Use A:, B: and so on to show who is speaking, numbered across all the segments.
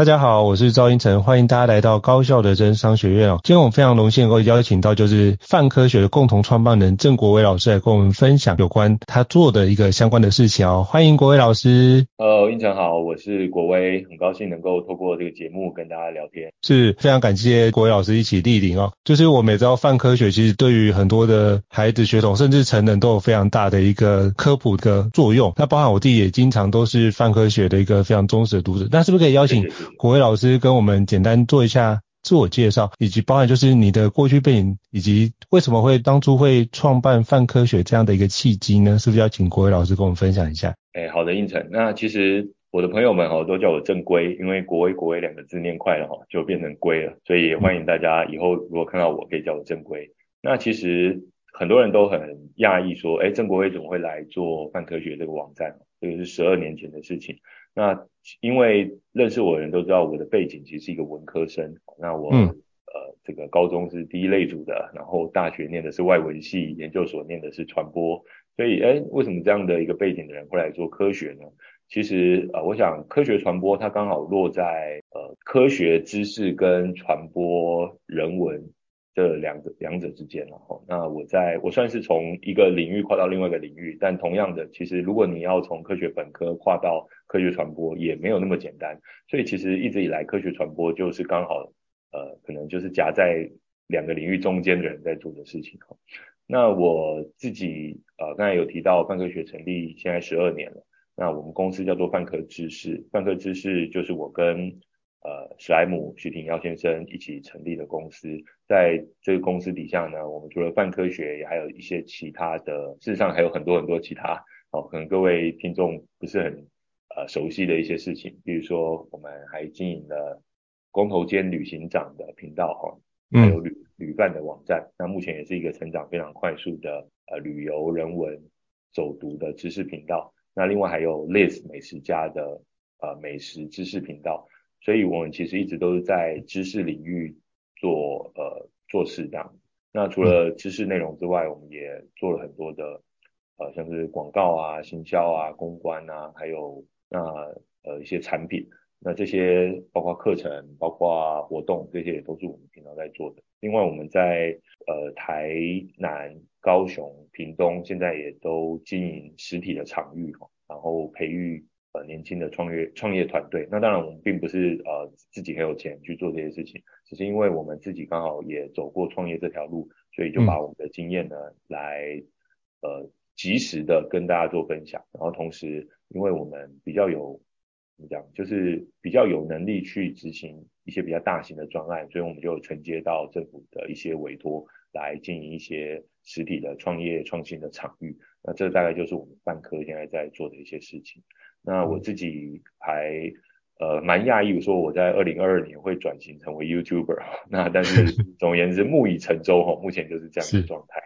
A: 大家好，我是赵英成，欢迎大家来到高校的真商学院哦。今天我们非常荣幸能够邀请到就是泛科学的共同创办人郑国威老师来跟我们分享有关他做的一个相关的事情哦。欢迎国威老师。
B: 呃，英成好，我是国威，很高兴能够透过这个节目跟大家聊天。
A: 是非常感谢国威老师一起莅临哦。就是我们也知道泛科学其实对于很多的孩子、学童甚至成人都有非常大的一个科普的作用。那包含我自己也经常都是泛科学的一个非常忠实的读者。那是不是可以邀请？国威老师跟我们简单做一下自我介绍，以及包含就是你的过去背景，以及为什么会当初会创办泛科学这样的一个契机呢？是不是要请国威老师跟我们分享一下？
B: 哎，好的，应承。那其实我的朋友们哈都叫我正规，因为国威国威两个字念快了哈，就变成龟了，所以也欢迎大家以后如果看到我可以叫我正规。那其实很多人都很讶异说，哎，郑国威怎么会来做泛科学这个网站？这个是十二年前的事情。那因为认识我的人都知道我的背景其实是一个文科生，那我、嗯、呃这个高中是第一类组的，然后大学念的是外文系，研究所念的是传播，所以哎，为什么这样的一个背景的人会来做科学呢？其实呃，我想科学传播它刚好落在呃科学知识跟传播人文。这两个两者之间，然后那我在我算是从一个领域跨到另外一个领域，但同样的，其实如果你要从科学本科跨到科学传播，也没有那么简单。所以其实一直以来，科学传播就是刚好呃，可能就是夹在两个领域中间的人在做的事情。哈那我自己呃刚才有提到泛科学成立现在十二年了，那我们公司叫做泛科知识，泛科知识就是我跟。呃，史莱姆徐廷耀先生一起成立的公司，在这个公司底下呢，我们除了泛科学，也还有一些其他的，事实上还有很多很多其他，哦，可能各位听众不是很呃熟悉的一些事情，比如说我们还经营了光头坚旅行长的频道哈，还有旅旅伴的网站，那目前也是一个成长非常快速的呃旅游人文走读的知识频道，那另外还有 Liz 美食家的呃美食知识频道。所以我们其实一直都是在知识领域做呃做事这样。那除了知识内容之外，我们也做了很多的呃像是广告啊、行销啊、公关啊，还有那呃一些产品。那这些包括课程、包括活动，这些也都是我们平常在做的。另外我们在呃台南、高雄、屏东，现在也都经营实体的场域，然后培育。呃，年轻的创业创业团队，那当然我们并不是呃自己很有钱去做这些事情，只是因为我们自己刚好也走过创业这条路，所以就把我们的经验呢、嗯、来呃及时的跟大家做分享，然后同时因为我们比较有怎么讲，就是比较有能力去执行一些比较大型的专案，所以我们就承接到政府的一些委托，来经营一些实体的创业创新的场域，那这大概就是我们万科现在在做的一些事情。那我自己还呃蛮讶异，说我在二零二二年会转型成为 YouTuber，那但是 总而言之木已成舟哈，目前就是这样的状态。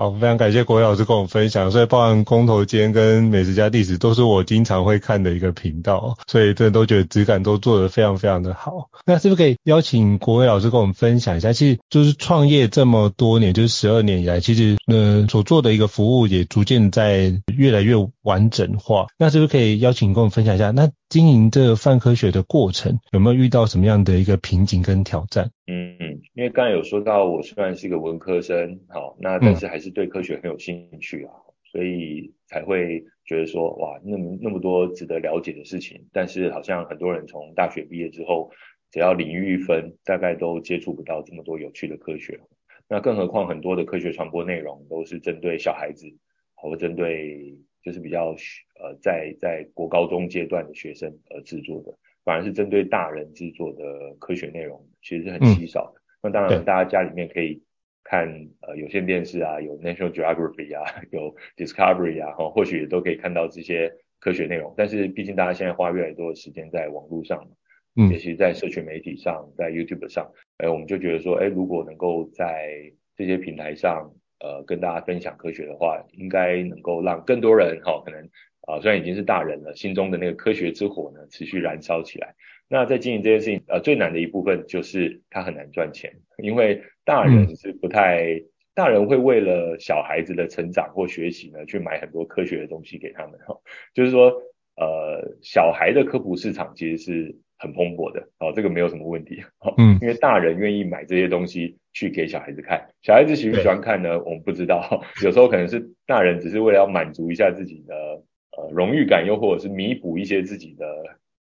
A: 好，非常感谢国威老师跟我们分享，所以包含工头间跟美食家历史都是我经常会看的一个频道，所以真的都觉得质感都做得非常非常的好。那是不是可以邀请国威老师跟我们分享一下？其实就是创业这么多年，就是十二年以来，其实嗯、呃、所做的一个服务也逐渐在越来越完整化，那是不是可以邀请跟我们分享一下？那经营这个泛科学的过程，有没有遇到什么样的一个瓶颈跟挑战？
B: 嗯嗯，因为刚才有说到，我虽然是一个文科生，好，那但是还是对科学很有兴趣啊，嗯、所以才会觉得说，哇，那么那么多值得了解的事情，但是好像很多人从大学毕业之后，只要领域一分，大概都接触不到这么多有趣的科学。那更何况很多的科学传播内容都是针对小孩子，或针对。就是比较呃，在在国高中阶段的学生而制作的，反而是针对大人制作的科学内容，其实是很稀少的。嗯、那当然，大家家里面可以看呃有线电视啊，有 National Geography 啊，有 Discovery 啊，或许也都可以看到这些科学内容。但是毕竟大家现在花越来越多的时间在网络上嘛，嗯，尤其在社群媒体上，在 YouTube 上，哎，我们就觉得说，哎，如果能够在这些平台上，呃，跟大家分享科学的话，应该能够让更多人哈、哦，可能啊、呃，虽然已经是大人了，心中的那个科学之火呢，持续燃烧起来。那在经营这件事情，呃，最难的一部分就是它很难赚钱，因为大人是不太，嗯、大人会为了小孩子的成长或学习呢，去买很多科学的东西给他们哈、哦。就是说，呃，小孩的科普市场其实是很蓬勃的，哦，这个没有什么问题，哦、嗯，因为大人愿意买这些东西去给小孩子看，小孩子喜不喜欢看呢？我们不知道，有时候可能是大人只是为了要满足一下自己的呃荣誉感，又或者是弥补一些自己的。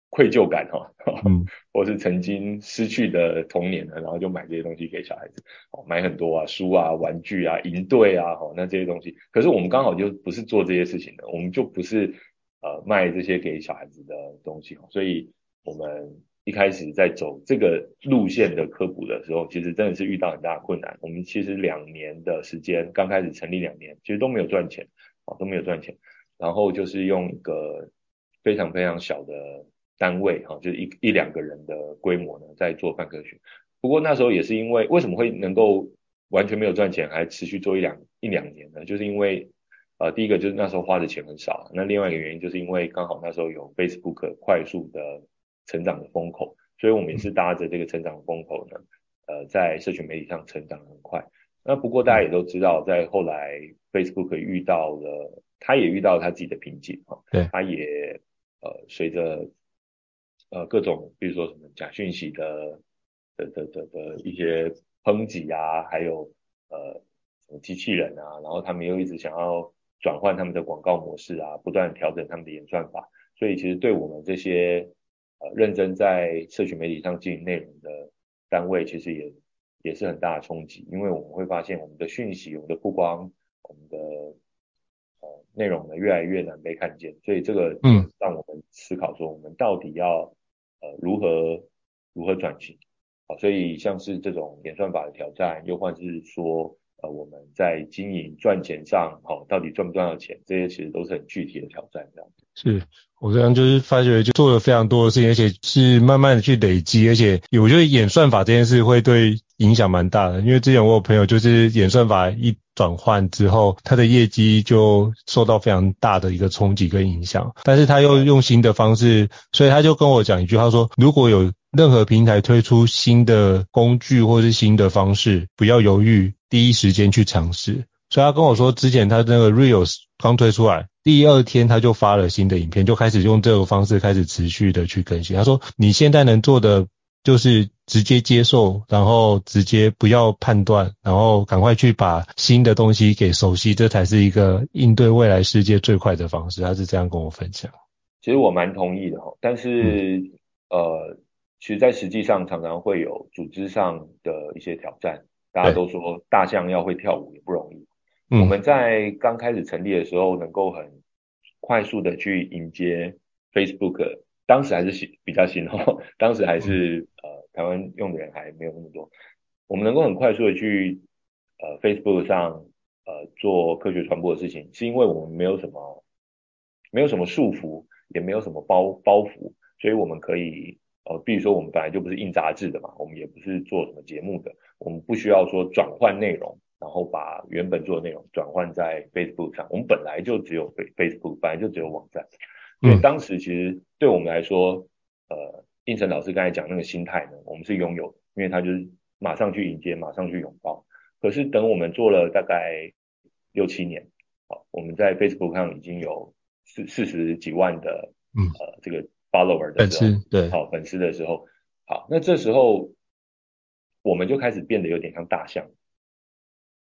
B: 愧疚感哈，嗯，或是曾经失去的童年呢，然后就买这些东西给小孩子，哦，买很多啊，书啊，玩具啊，营队啊，哈，那这些东西，可是我们刚好就不是做这些事情的，我们就不是呃卖这些给小孩子的东西，所以我们一开始在走这个路线的科普的时候，其实真的是遇到很大的困难。我们其实两年的时间，刚开始成立两年，其实都没有赚钱，啊，都没有赚钱，然后就是用一个非常非常小的。单位哈，就是一一两个人的规模呢，在做泛科学。不过那时候也是因为，为什么会能够完全没有赚钱，还持续做一两一两年呢？就是因为，呃，第一个就是那时候花的钱很少，那另外一个原因就是因为刚好那时候有 Facebook 快速的成长的风口，所以我们也是搭着这个成长的风口呢，呃，在社群媒体上成长很快。那不过大家也都知道，在后来 Facebook 遇到了，他也遇到他自己的瓶颈哈，对，他也呃随着。呃，各种比如说什么假讯息的的的的的一些抨击啊，还有呃什么机器人啊，然后他们又一直想要转换他们的广告模式啊，不断调整他们的演算法，所以其实对我们这些呃认真在社群媒体上经营内容的单位，其实也也是很大的冲击，因为我们会发现我们的讯息、我们的曝光、我们的。内容呢越来越难被看见，所以这个嗯，让我们思考说，我们到底要呃如何如何转型？好，所以像是这种演算法的挑战，又或者是说呃我们在经营赚钱上，好，到底赚不赚到钱？这些其实都是很具体的挑战，这样子。是
A: 我这样就是发觉，就做了非常多的事情，而且是慢慢的去累积，而且我觉得演算法这件事会对影响蛮大的，因为之前我有朋友就是演算法一。转换之后，他的业绩就受到非常大的一个冲击跟影响。但是他又用新的方式，所以他就跟我讲一句他说：如果有任何平台推出新的工具或是新的方式，不要犹豫，第一时间去尝试。所以他跟我说，之前他那个 Reels 刚推出来，第二天他就发了新的影片，就开始用这个方式开始持续的去更新。他说：你现在能做的。就是直接接受，然后直接不要判断，然后赶快去把新的东西给熟悉，这才是一个应对未来世界最快的方式。他是这样跟我分享。
B: 其实我蛮同意的哈，但是、嗯、呃，其实，在实际上常常会有组织上的一些挑战。大家都说大象要会跳舞也不容易。嗯、我们在刚开始成立的时候，能够很快速的去迎接 Facebook。当时还是新比较新哦，当时还是呃台湾用的人还没有那么多，我们能够很快速的去呃 Facebook 上呃做科学传播的事情，是因为我们没有什么没有什么束缚，也没有什么包包袱，所以我们可以呃比如说我们本来就不是印杂志的嘛，我们也不是做什么节目的，我们不需要说转换内容，然后把原本做的内容转换在 Facebook 上，我们本来就只有 Facebook，本来就只有网站。所以当时其实对我们来说，呃，胤丞老师刚才讲那个心态呢，我们是拥有的，因为他就是马上去迎接，马上去拥抱。可是等我们做了大概六七年，好，我们在 Facebook 上已经有四四十几万的，嗯，呃，这个 follower 的时候，粉丝，对，好，粉丝的时候，好，那这时候我们就开始变得有点像大象，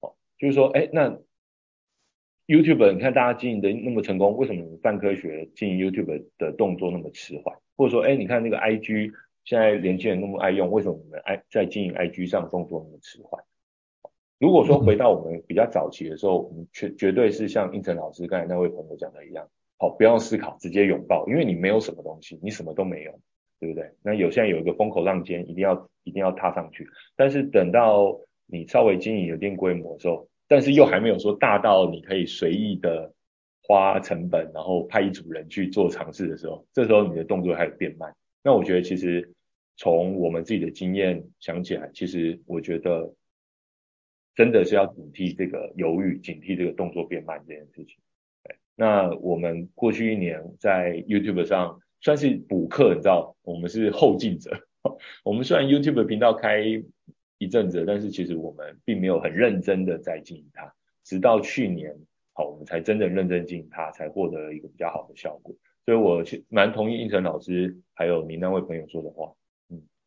B: 好，就是说，哎，那。YouTube，你看大家经营的那么成功，为什么你泛科学经营 YouTube 的动作那么迟缓？或者说，哎，你看那个 IG，现在年轻人那么爱用，为什么你们爱在经营 IG 上动作那么迟缓？如果说回到我们比较早期的时候，我们绝绝对是像应成老师刚才那位朋友讲的一样，好，不要思考，直接拥抱，因为你没有什么东西，你什么都没有，对不对？那有现在有一个风口浪尖，一定要一定要踏上去。但是等到你稍微经营有一定规模的时候，但是又还没有说大到你可以随意的花成本，然后派一组人去做尝试的时候，这时候你的动作开始变慢。那我觉得其实从我们自己的经验想起来，其实我觉得真的是要警惕这个犹豫，警惕这个动作变慢这件事情。那我们过去一年在 YouTube 上算是补课，你知道，我们是后进者。我们虽然 YouTube 频道开一阵子，但是其实我们并没有很认真的在经营它，直到去年，好，我们才真正认真经营它，才获得了一个比较好的效果。所以我蛮同意应成老师还有您那位朋友说的话。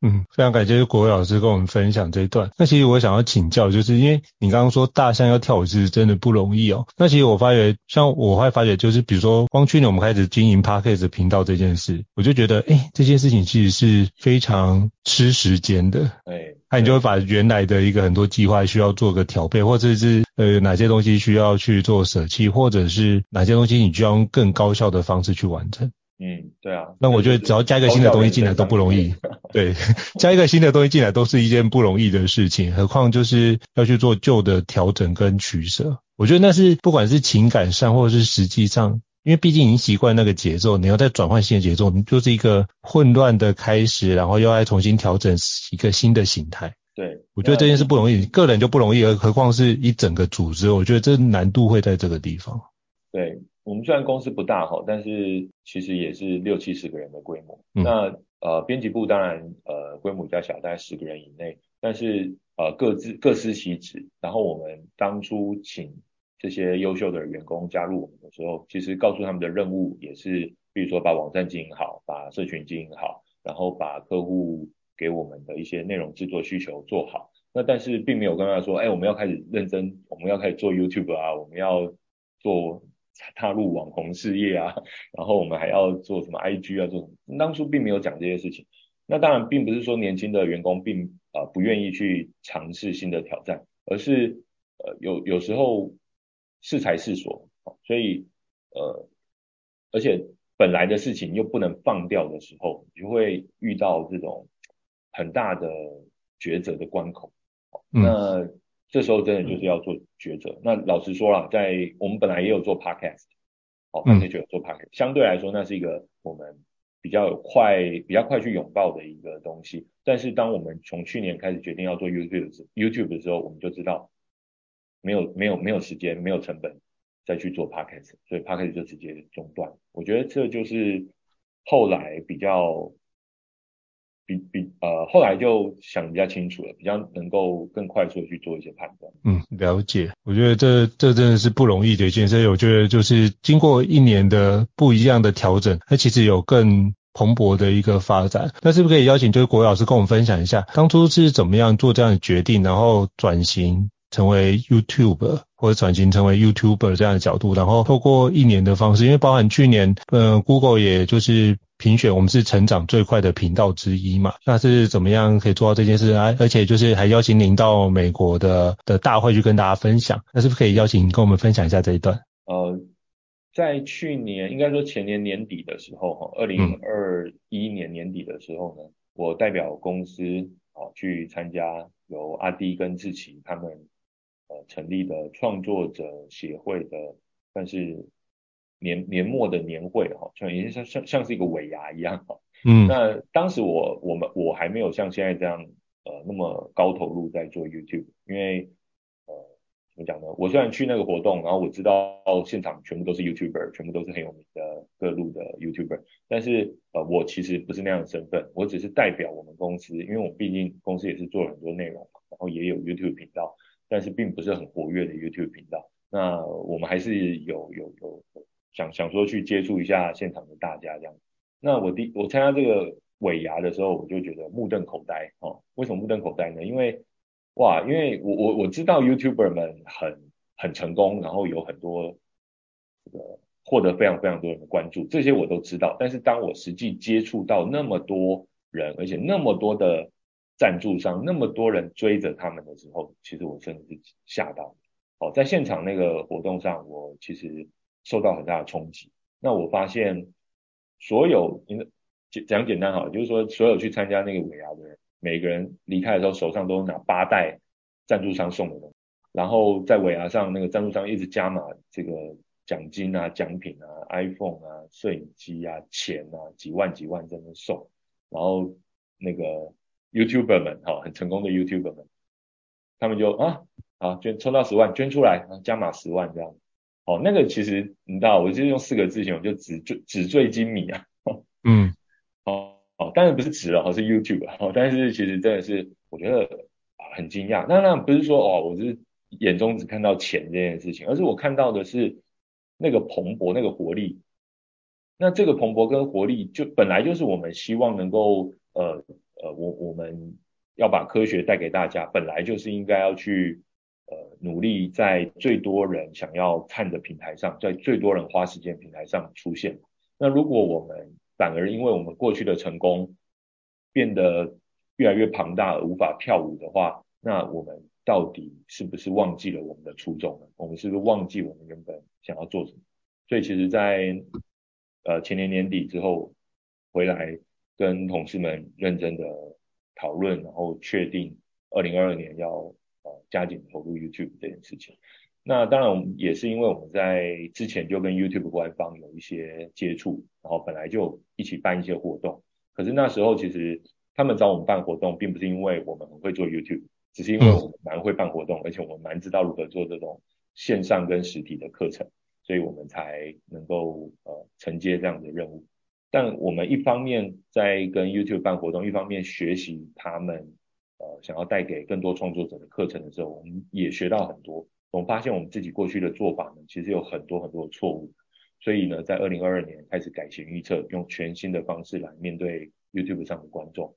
A: 嗯，非常感谢国伟老师跟我们分享这一段。那其实我想要请教，就是因为你刚刚说大象要跳舞是真的不容易哦。那其实我发觉，像我会发觉，就是比如说，光去年我们开始经营 Podcast 频道这件事，我就觉得，哎，这件事情其实是非常吃时间的。
B: 对，
A: 那你就会把原来的一个很多计划需要做个调配，或者是呃哪些东西需要去做舍弃，或者是哪些东西你需要用更高效的方式去完成。
B: 嗯，对啊，
A: 那我觉得只要加一个新的东西进来都不容易，对，加一个新的东西进来都是一件不容易的事情，何况就是要去做旧的调整跟取舍。我觉得那是不管是情感上或者是实际上，因为毕竟已经习惯那个节奏，你要再转换新的节奏，你就是一个混乱的开始，然后又要重新调整一个新的形态。
B: 对，
A: 我觉得这件事不容易，个人就不容易，而何况是一整个组织，我觉得这难度会在这个地方。
B: 对。我们虽然公司不大哈，但是其实也是六七十个人的规模。嗯、那呃，编辑部当然呃规模比较小，大概十个人以内。但是呃各自各司其职。然后我们当初请这些优秀的员工加入我们的时候，其实告诉他们的任务也是，比如说把网站经营好，把社群经营好，然后把客户给我们的一些内容制作需求做好。那但是并没有跟他说，哎，我们要开始认真，我们要开始做 YouTube 啊，我们要做。踏入网红事业啊，然后我们还要做什么 IG 啊，做什么？当初并没有讲这些事情。那当然并不是说年轻的员工并啊、呃、不愿意去尝试新的挑战，而是呃有有时候适才适所，所以呃而且本来的事情又不能放掉的时候，你就会遇到这种很大的抉择的关口。嗯、那这时候真的就是要做抉择。嗯、那老实说了，在我们本来也有做 podcast，哦，podcast 就有做 podcast，、嗯、相对来说那是一个我们比较快、比较快去拥抱的一个东西。但是当我们从去年开始决定要做 YouTube YouTube 的时候，我们就知道没有、没有、没有时间、没有成本再去做 podcast，所以 podcast 就直接中断。我觉得这就是后来比较。比比呃，后来就想比较清楚了，比较能够更快速的去做一些判断。
A: 嗯，了解。我觉得这这真的是不容易的一件事。我觉得就是经过一年的不一样的调整，它其实有更蓬勃的一个发展。那是不是可以邀请就是国老师跟我们分享一下，当初是怎么样做这样的决定，然后转型成为 YouTube 或者转型成为 YouTuber 这样的角度，然后透过一年的方式，因为包含去年呃 Google 也就是。评选我们是成长最快的频道之一嘛？那是怎么样可以做到这件事啊？而且就是还邀请您到美国的的大会去跟大家分享，那是不是可以邀请跟我们分享一下这一段？
B: 呃，在去年应该说前年年底的时候哈，二零二一年年底的时候呢，我代表公司啊去参加由阿滴跟志奇他们呃成立的创作者协会的，算是。年年末的年会哈，就已经像像像是一个尾牙一样哈。嗯，那当时我我们我还没有像现在这样呃那么高投入在做 YouTube，因为呃怎么讲呢？我虽然去那个活动，然后我知道现场全部都是 YouTuber，全部都是很有名的各路的 YouTuber，但是呃我其实不是那样的身份，我只是代表我们公司，因为我毕竟公司也是做了很多内容，然后也有 YouTube 频道，但是并不是很活跃的 YouTube 频道。那我们还是有有有。想想说去接触一下现场的大家这样，那我第我参加这个尾牙的时候，我就觉得目瞪口呆哦。为什么目瞪口呆呢？因为哇，因为我我我知道 YouTuber 们很很成功，然后有很多这个获得非常非常多人的关注，这些我都知道。但是当我实际接触到那么多人，而且那么多的赞助商，那么多人追着他们的时候，其实我真的是吓到。哦，在现场那个活动上，我其实。受到很大的冲击。那我发现，所有讲讲简单好，就是说，所有去参加那个尾牙的人，每个人离开的时候手上都拿八袋赞助商送的东西，然后在尾牙上那个赞助商一直加码这个奖金啊、奖品啊、iPhone 啊、摄影机啊、钱啊，几万几万在那送，然后那个 YouTuber 们哈、哦，很成功的 YouTuber 们，他们就啊啊捐抽到十万捐出来，加码十万这样，哦那个其实你知道，我就是用四个字形容，就纸醉纸醉金迷啊，
A: 嗯，
B: 哦哦，当然不是纸了，哦是 YouTube，哦但是其实真的是我觉得。很惊讶，那那不是说哦，我是眼中只看到钱这件事情，而是我看到的是那个蓬勃、那个活力。那这个蓬勃跟活力，就本来就是我们希望能够呃呃，我我们要把科学带给大家，本来就是应该要去呃努力在最多人想要看的平台上，在最多人花时间平台上出现。那如果我们反而因为我们过去的成功变得越来越庞大而无法跳舞的话，那我们到底是不是忘记了我们的初衷呢？我们是不是忘记我们原本想要做什么？所以其实在，呃前年年底之后回来跟同事们认真的讨论，然后确定二零二二年要呃加紧投入 YouTube 这件事情。那当然我们也是因为我们在之前就跟 YouTube 官方有一些接触，然后本来就一起办一些活动，可是那时候其实。他们找我们办活动，并不是因为我们很会做 YouTube，只是因为我们蛮会办活动，而且我们蛮知道如何做这种线上跟实体的课程，所以我们才能够呃承接这样的任务。但我们一方面在跟 YouTube 办活动，一方面学习他们呃想要带给更多创作者的课程的时候，我们也学到很多。我们发现我们自己过去的做法呢，其实有很多很多的错误。所以呢，在二零二二年开始改弦易辙，用全新的方式来面对 YouTube 上的观众。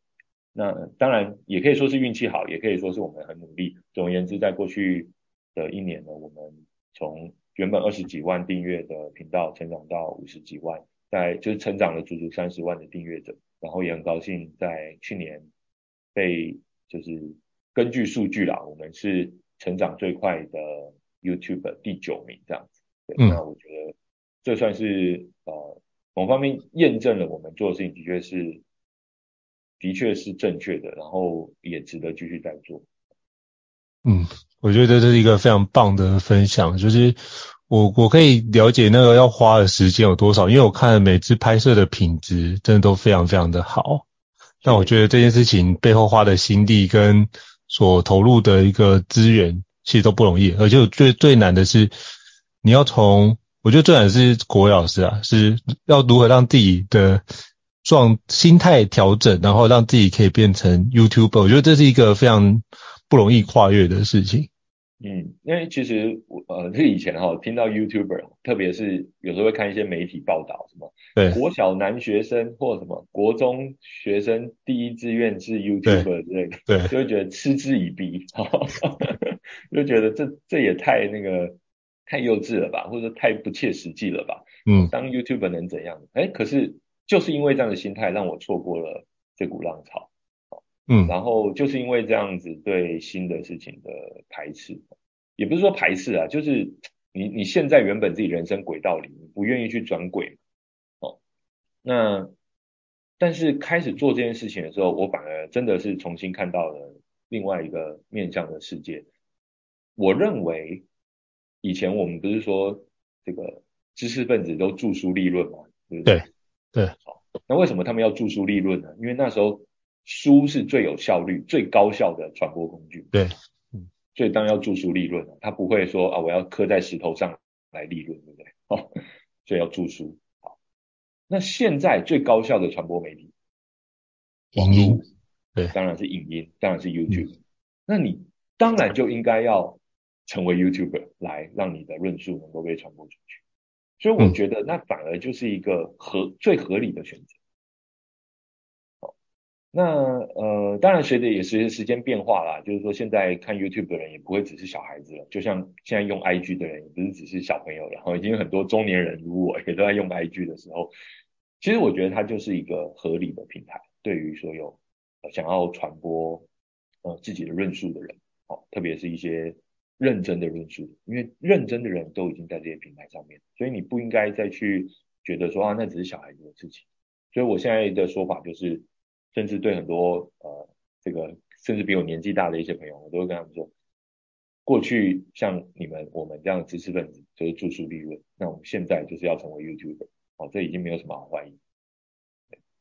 B: 那当然也可以说是运气好，也可以说是我们很努力。总而言之，在过去的一年呢，我们从原本二十几万订阅的频道，成长到五十几万，在就是成长了足足三十万的订阅者。然后也很高兴，在去年被就是根据数据啦，我们是成长最快的 YouTube 第九名这样子。对，那我觉得这算是呃某方面验证了我们做的事情的确是。的确是正确的，然后也值得继续再做。
A: 嗯，我觉得这是一个非常棒的分享，就是我我可以了解那个要花的时间有多少，因为我看每次拍摄的品质真的都非常非常的好。但我觉得这件事情背后花的心力跟所投入的一个资源其实都不容易，而且最最难的是你要从，我觉得最难的是国伟老师啊，是要如何让自己的。状心态调整，然后让自己可以变成 YouTuber，我觉得这是一个非常不容易跨越的事情。
B: 嗯，因为其实我呃，是以前哈听到 YouTuber，特别是有时候会看一些媒体报道，什么对国小男学生或什么国中学生第一志愿是 YouTuber 之类的，对，就会觉得嗤之以鼻，就觉得这这也太那个太幼稚了吧，或者太不切实际了吧？嗯，当 YouTuber 能怎样？哎，可是。就是因为这样的心态，让我错过了这股浪潮，嗯，然后就是因为这样子对新的事情的排斥，也不是说排斥啊，就是你你现在原本自己人生轨道里，你不愿意去转轨，哦，那但是开始做这件事情的时候，我反而真的是重新看到了另外一个面向的世界。我认为以前我们不是说这个知识分子都著书立论嘛？对不对？对对，好，那为什么他们要著书立论呢？因为那时候书是最有效率、最高效的传播工具。对，嗯，所以当然要著书立论，他不会说啊，我要刻在石头上来立论，对不对？哦，所以要著书。好，那现在最高效的传播媒体，
A: 网络，对，
B: 当然是影音，当然是 YouTube。嗯，那你当然就应该要成为 YouTuber 来让你的论述能够被传播出去。所以我觉得那反而就是一个合最合理的选择。那呃，当然随着也随着时间变化啦，就是说现在看 YouTube 的人也不会只是小孩子了，就像现在用 IG 的人也不是只是小朋友，然后已经有很多中年人如我也都在用 IG 的时候，其实我觉得它就是一个合理的平台，对于所有想要传播呃自己的论述的人，好，特别是一些。认真的论述，因为认真的人都已经在这些平台上面，所以你不应该再去觉得说啊，那只是小孩子的事情。所以我现在的说法就是，甚至对很多呃这个甚至比我年纪大的一些朋友，我都会跟他们说，过去像你们我们这样的知识分子就是着书立论，那我们现在就是要成为 YouTuber，哦，这已经没有什么好怀疑。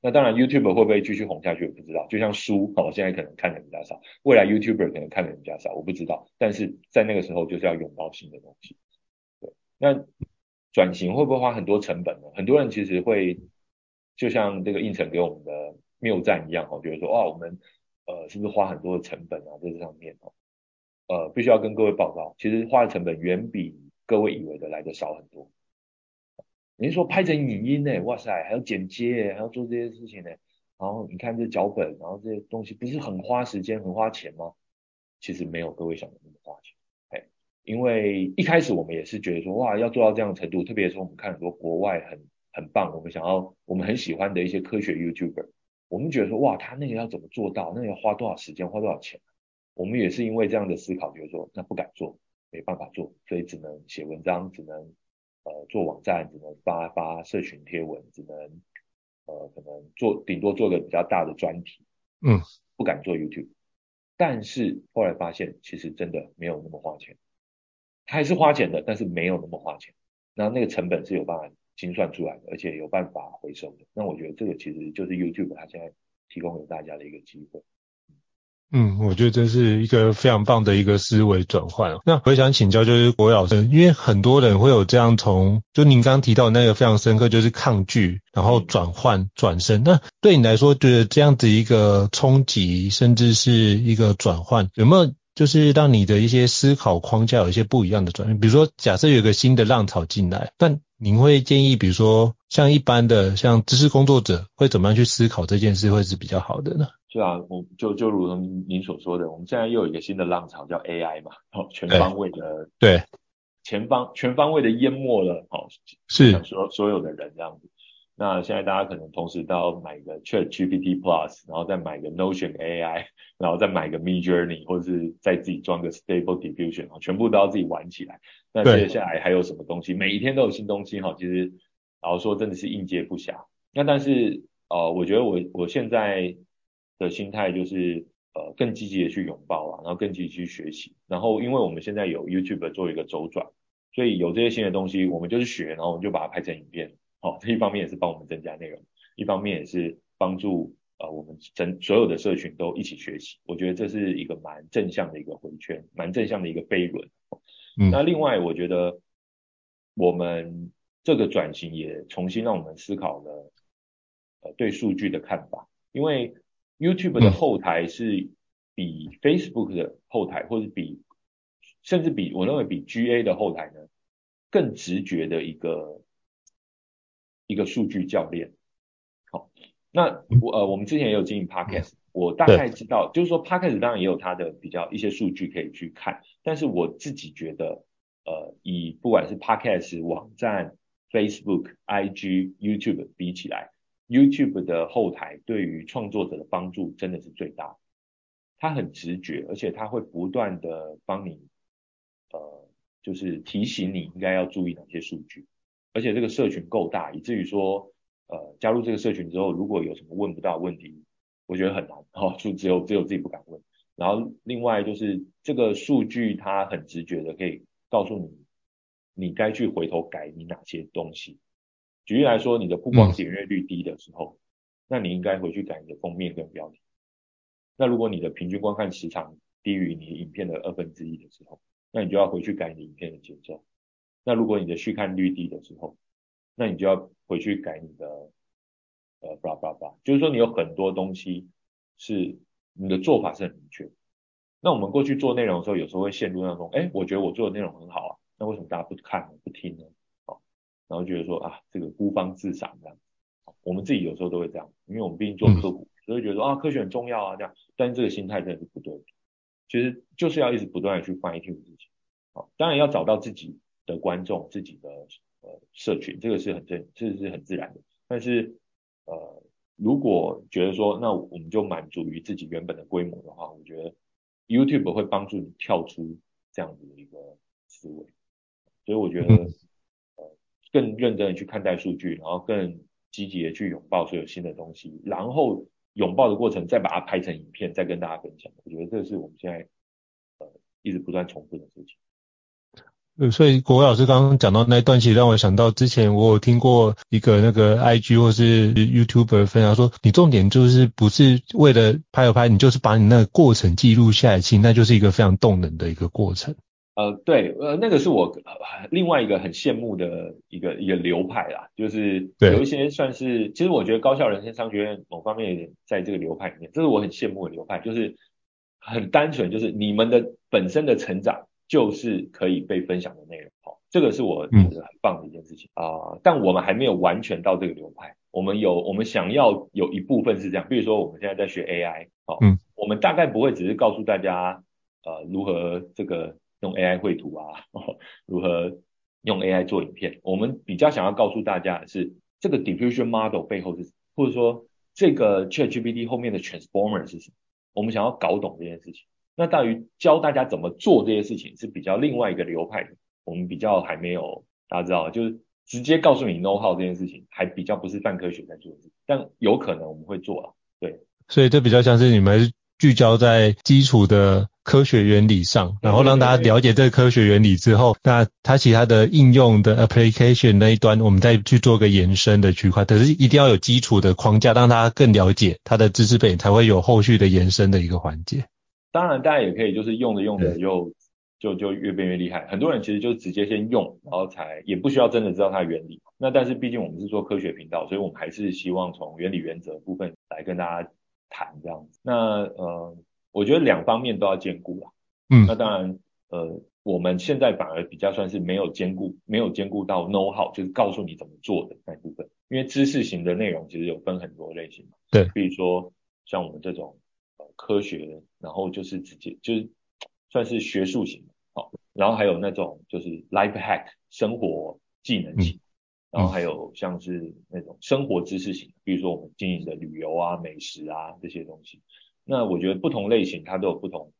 B: 那当然，YouTuber 会不会继续红下去，我不知道。就像书，哦，现在可能看的比较少，未来 YouTuber 可能看的比较少，我不知道。但是在那个时候，就是要拥抱新的东西。对，那转型会不会花很多成本呢？很多人其实会，就像这个胤丞给我们的谬赞一样，哦，觉得说，哇，我们呃是不是花很多的成本啊，在这上面哦？呃，必须要跟各位报告，其实花的成本远比各位以为的来的少很多。你是说拍成影音呢？哇塞，还要剪接，还要做这些事情呢。然后你看这脚本，然后这些东西不是很花时间、很花钱吗？其实没有各位想的那么花钱。哎，因为一开始我们也是觉得说，哇，要做到这样的程度，特别是我们看很多国外很很棒，我们想要我们很喜欢的一些科学 YouTuber，我们觉得说，哇，他那个要怎么做到？那个要花多少时间？花多少钱？我们也是因为这样的思考，觉得说，那不敢做，没办法做，所以只能写文章，只能。呃，做网站只能发发社群贴文，只能呃可能做顶多做个比较大的专题，嗯，不敢做 YouTube。但是后来发现，其实真的没有那么花钱，他还是花钱的，但是没有那么花钱。那那个成本是有办法精算出来的，而且有办法回收的。那我觉得这个其实就是 YouTube 它现在提供给大家的一个机会。
A: 嗯，我觉得这是一个非常棒的一个思维转换。那我也想请教，就是国维老师，因为很多人会有这样从，就您刚刚提到那个非常深刻，就是抗拒，然后转换转身。那对你来说，觉得这样子一个冲击，甚至是一个转换，有没有就是让你的一些思考框架有一些不一样的转变？比如说，假设有一个新的浪潮进来，但您会建议，比如说像一般的像知识工作者，会怎么样去思考这件事会是比较好的呢？
B: 是啊，我就就如同您所说的，我们现在又有一个新的浪潮叫 AI 嘛，哦，全方位的，
A: 对，
B: 全方全方位的淹没了，哦，
A: 是
B: 所所有的人这样子。那现在大家可能同时都要买个 ChatGPT Plus，然后再买个 Notion AI，然后再买个 Midjourney，或者是再自己装个 Stable Diffusion，全部都要自己玩起来。那接下来还有什么东西？每一天都有新东西哈，其实然后说真的是应接不暇。那但是呃，我觉得我我现在。的心态就是呃更积极的去拥抱啊，然后更积极去学习，然后因为我们现在有 YouTube 做一个周转，所以有这些新的东西，我们就是学，然后我们就把它拍成影片，好、哦，这一方面也是帮我们增加内容，一方面也是帮助呃我们整所有的社群都一起学习，我觉得这是一个蛮正向的一个回圈，蛮正向的一个飞轮。嗯，那另外我觉得我们这个转型也重新让我们思考了呃对数据的看法，因为。YouTube 的后台是比 Facebook 的后台，或者比甚至比我认为比 GA 的后台呢更直觉的一个一个数据教练。好，那我呃我们之前也有经营 Podcast，我大概知道，就是说 Podcast 当然也有它的比较一些数据可以去看，但是我自己觉得呃以不管是 Podcast 网站、Facebook、IG、YouTube 比起来。YouTube 的后台对于创作者的帮助真的是最大，它很直觉，而且它会不断的帮你，呃，就是提醒你应该要注意哪些数据，而且这个社群够大，以至于说，呃，加入这个社群之后，如果有什么问不到问题，我觉得很难，哦，就只有只有自己不敢问。然后另外就是这个数据它很直觉的可以告诉你，你该去回头改你哪些东西。举例来说，你的曝光点阅率低的时候，嗯、那你应该回去改你的封面跟标题。那如果你的平均观看时长低于你影片的二分之一的时候，那你就要回去改你影片的节奏。那如果你的续看率低的时候，那你就要回去改你的呃，blah blah blah，就是说你有很多东西是你的做法是很明确。那我们过去做内容的时候，有时候会陷入那种，哎，我觉得我做的内容很好啊，那为什么大家不看？不听呢？然后觉得说啊，这个孤芳自赏这样，我们自己有时候都会这样，因为我们毕竟做科普，所以觉得说啊，科学很重要啊这样，但是这个心态真的是不对，其实就是要一直不断的去 fine tune 自己，好，当然要找到自己的观众，自己的呃社群，这个是很正，这是很自然的，但是呃，如果觉得说那我们就满足于自己原本的规模的话，我觉得 YouTube 会帮助你跳出这样子的一个思维，所以我觉得呃。更认真的去看待数据，然后更积极的去拥抱所有新的东西，然后拥抱的过程再把它拍成影片，再跟大家分享。我觉得这是我们现在呃一直不断重复的事情。
A: 呃，所以国伟老师刚刚讲到那一段，其实让我想到之前我有听过一个那个 IG 或是 YouTuber 分享说，你重点就是不是为了拍而拍，你就是把你那个过程记录下来，其实那就是一个非常动人的一个过程。
B: 呃，对，呃，那个是我另外一个很羡慕的一个一个流派啦，就是有一些算是，其实我觉得高校人生商学院某方面有点在这个流派里面，这是我很羡慕的流派，就是很单纯，就是你们的本身的成长。就是可以被分享的内容，好，这个是我觉得很棒的一件事情。啊。但我们还没有完全到这个流派，我们有，我们想要有一部分是这样，比如说我们现在在学 AI，好，嗯，我们大概不会只是告诉大家，呃，如何这个用 AI 绘图啊，如何用 AI 做影片，我们比较想要告诉大家的是，这个 diffusion model 背后是，或者说这个 ChatGPT 后面的 transformer 是什么，我们想要搞懂这件事情。那大于教大家怎么做这些事情是比较另外一个流派的，我们比较还没有，大家知道，就是直接告诉你 know how 这件事情，还比较不是泛科学在做的事，但有可能我们会做了，对。所
A: 以这比较像是你们聚焦在基础的科学原理上，然后让大家了解这个科学原理之后，那它其他的应用的 application 那一端，我们再去做个延伸的区块，可是一定要有基础的框架，让大家更了解它的知识背景，才会有后续的延伸的一个环节。
B: 当然，大家也可以就是用着用着又就就越变越厉害。很多人其实就直接先用，然后才也不需要真的知道它的原理。那但是毕竟我们是做科学频道，所以我们还是希望从原理原则部分来跟大家谈这样子。那呃，我觉得两方面都要兼顾啦。嗯。那当然，呃，我们现在反而比较算是没有兼顾，没有兼顾到 know how，就是告诉你怎么做的那部分。因为知识型的内容其实有分很多类型嘛。
A: 对。
B: 比如说像我们这种。科学，然后就是直接就是算是学术型的，好，然后还有那种就是 life hack 生活技能型，然后还有像是那种生活知识型，比如说我们经营的旅游啊、美食啊这些东西。那我觉得不同类型它都有不同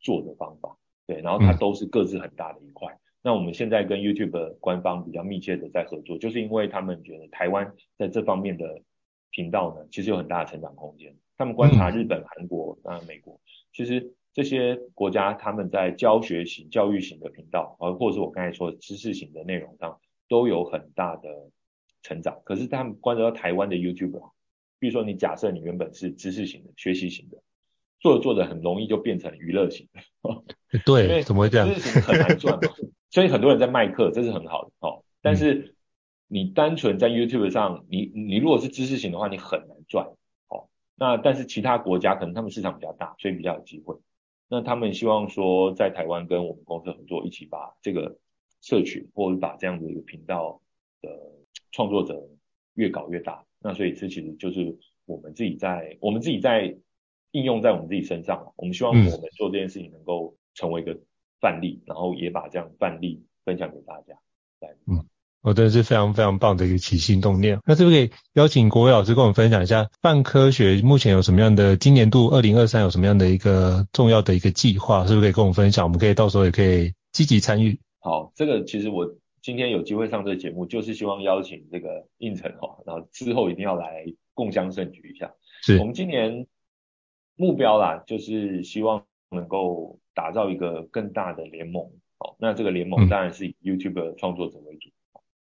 B: 做的方法，对，然后它都是各自很大的一块。那我们现在跟 YouTube 官方比较密切的在合作，就是因为他们觉得台湾在这方面的频道呢，其实有很大的成长空间。他们观察日本、韩国、啊美国，其实这些国家他们在教学型、教育型的频道，而或者是我刚才说的知识型的内容上，都有很大的成长。可是他们观察到台湾的 YouTube，比如说你假设你原本是知识型的、学习型的，做着做着很容易就变成娱乐型的。
A: 对，
B: 因为
A: 怎么会这样？
B: 知识型很难赚嘛，所以很多人在卖课，这是很好的哦。但是你单纯在 YouTube 上，你你如果是知识型的话，你很难赚。那但是其他国家可能他们市场比较大，所以比较有机会。那他们希望说在台湾跟我们公司合作，一起把这个社群或者把这样的一个频道的创作者越搞越大。那所以这其实就是我们自己在我们自己在应用在我们自己身上。我们希望我们做这件事情能够成为一个范例，然后也把这样范例分享给大家。
A: 嗯。我真的是非常非常棒的一个起心动念。那是不是可以邀请国伟老师跟我们分享一下泛科学目前有什么样的今年度二零二三有什么样的一个重要的一个计划？是不是可以跟我们分享？我们可以到时候也可以积极参与。
B: 好，这个其实我今天有机会上这个节目，就是希望邀请这个应城哈，然后之后一定要来共襄盛举一下。
A: 是
B: 我们今年目标啦，就是希望能够打造一个更大的联盟。好，那这个联盟当然是以 YouTube 创作者为主。嗯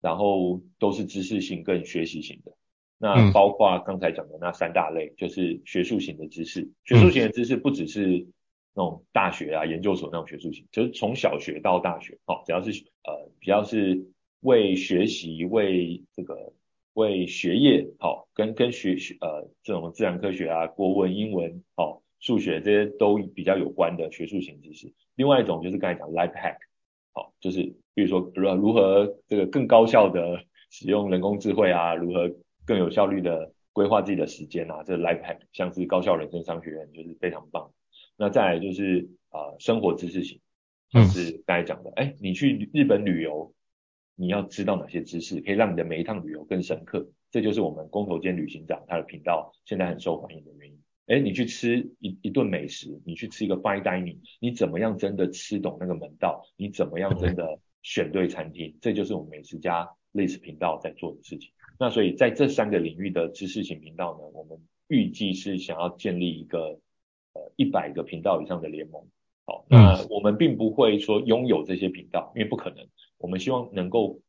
B: 然后都是知识性跟学习型的，那包括刚才讲的那三大类，就是学术型的知识。学术型的知识不只是那种大学啊、研究所那种学术型，就是从小学到大学，哦，只要是呃，只要是为学习、为这个、为学业，好，跟跟学学呃这种自然科学啊、国文、英文、好、数学这些都比较有关的学术型知识。另外一种就是刚才讲 life hack，好，就是。比如说，如如何这个更高效的使用人工智慧啊，如何更有效率的规划自己的时间啊，这 life hack 像是高效人生商学院就是非常棒。那再来就是呃生活知识型，就是刚才讲的，哎、嗯，你去日本旅游，你要知道哪些知识可以让你的每一趟旅游更深刻，这就是我们工头坚旅行长他的频道现在很受欢迎的原因。哎，你去吃一一顿美食，你去吃一个 fine dining，你怎么样真的吃懂那个门道？你怎么样真的、嗯？选对餐厅，这就是我们美食家类似频道在做的事情。那所以在这三个领域的知识型频道呢，我们预计是想要建立一个呃一百个频道以上的联盟。好，那我们并不会说拥有这些频道，因为不可能。我们希望能够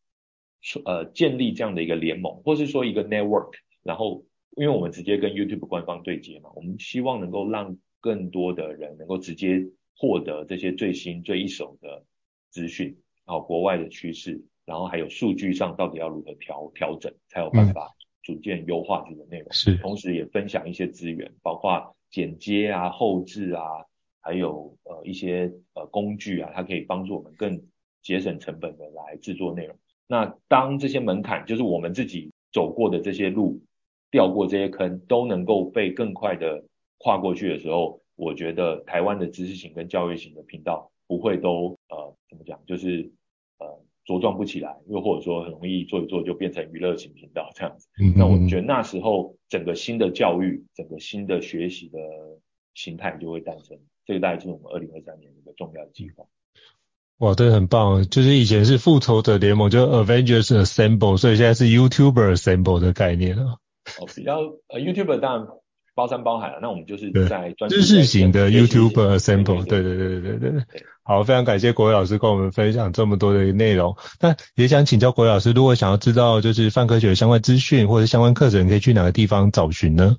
B: 呃建立这样的一个联盟，或是说一个 network，然后因为我们直接跟 YouTube 官方对接嘛，我们希望能够让更多的人能够直接获得这些最新最一手的资讯，然后国外的趋势，然后还有数据上到底要如何调调整，才有办法逐渐优化自己的内容。
A: 是，
B: 同时也分享一些资源，包括剪接啊、后置啊，还有呃一些呃工具啊，它可以帮助我们更。节省成本的来制作内容。那当这些门槛，就是我们自己走过的这些路、掉过这些坑，都能够被更快的跨过去的时候，我觉得台湾的知识型跟教育型的频道不会都呃怎么讲，就是呃茁壮不起来，又或者说很容易做一做就变成娱乐型频道这样子。
A: 嗯嗯嗯。
B: 那我觉得那时候整个新的教育、整个新的学习的形态就会诞生。这个大概就是我们二零二三年的一个重要的计划。
A: 哇，对，很棒。就是以前是复仇者联盟，就 Avengers Assemble，所以现在是 YouTuber Assemble 的概念了。
B: 哦，比较呃，YouTuber 当然包山包海了。那我们就是在专
A: 知识型的 YouTuber Assemble，对对对对对对对。好，非常感谢国伟老师跟我们分享这么多的内容。那也想请教国伟老师，如果想要知道就是泛科学的相关资讯或者相关课程，可以去哪个地方找寻呢？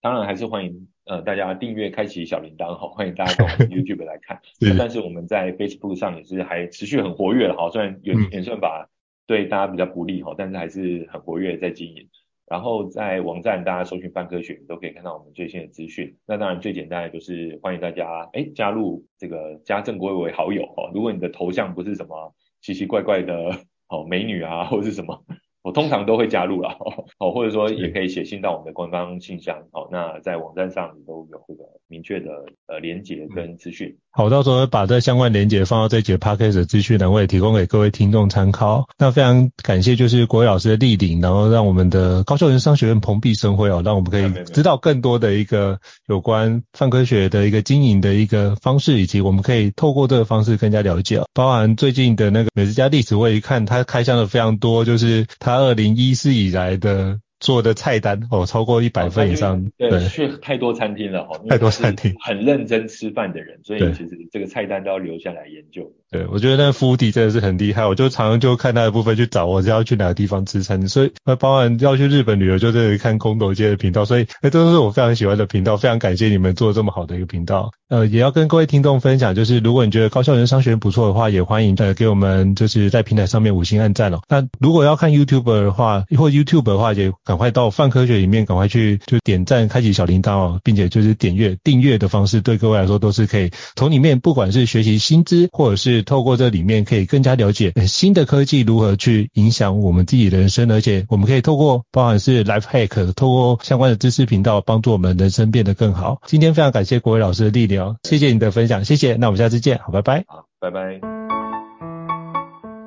B: 当然还是欢迎。呃，大家订阅、开启小铃铛，好，欢迎大家到我们 YouTube 来看。是但是我们在 Facebook 上也是还持续很活跃的，好，虽然有演算法对大家比较不利哈，但是还是很活跃在经营。然后在网站大家搜寻范科学，都可以看到我们最新的资讯。那当然最简单的就是欢迎大家哎加入这个加郑国玮为好友哦。如果你的头像不是什么奇奇怪怪的哦美女啊，或者是什么。我通常都会加入了，哦，或者说也可以写信到我们的官方信箱，哦，那在网站上都有这个明确的呃连接跟资讯。
A: 好，到时候会把这相关连接放到这节 podcast 的资讯栏位，提供给各位听众参考。那非常感谢就是国伟老师的莅临，然后让我们的高校人商学院蓬荜生辉哦，让我们可以知道更多的一个有关泛科学的一个经营的一个方式，以及我们可以透过这个方式更加了解。哦包含最近的那个美食家历史，我也一看他开箱的非常多，就是他。二零一四以来的做的菜单哦，超过一百份以上。对去
B: 太多餐厅了哦，
A: 太多餐厅，
B: 很认真吃饭的人，所以其实这个菜单都要留下来研究。
A: 对，我觉得那个福迪真的是很厉害，我就常常就看他的部分去找，我是要去哪个地方吃餐，所以那包含要去日本旅游，就这里看空投街的频道，所以那都是我非常喜欢的频道，非常感谢你们做这么好的一个频道。呃，也要跟各位听众分享，就是如果你觉得高效人商学院不错的话，也欢迎呃给我们就是在平台上面五星按赞哦。那如果要看 YouTube 的话，或 YouTube 的话，也赶快到泛科学里面赶快去就点赞、开启小铃铛哦，并且就是点阅订阅的方式，对各位来说都是可以从里面不管是学习新知，或者是透过这里面。可以更加了解新的科技如何去影响我们自己的人生，而且我们可以透过包含是 Life Hack，透过相关的知识频道，帮助我们人生变得更好。今天非常感谢国伟老师的莅临，谢谢你的分享，谢谢。那我们下次见，好，拜拜。
B: 好，拜拜。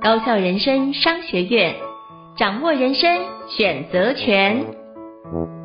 C: 高校人生商学院，掌握人生选择权。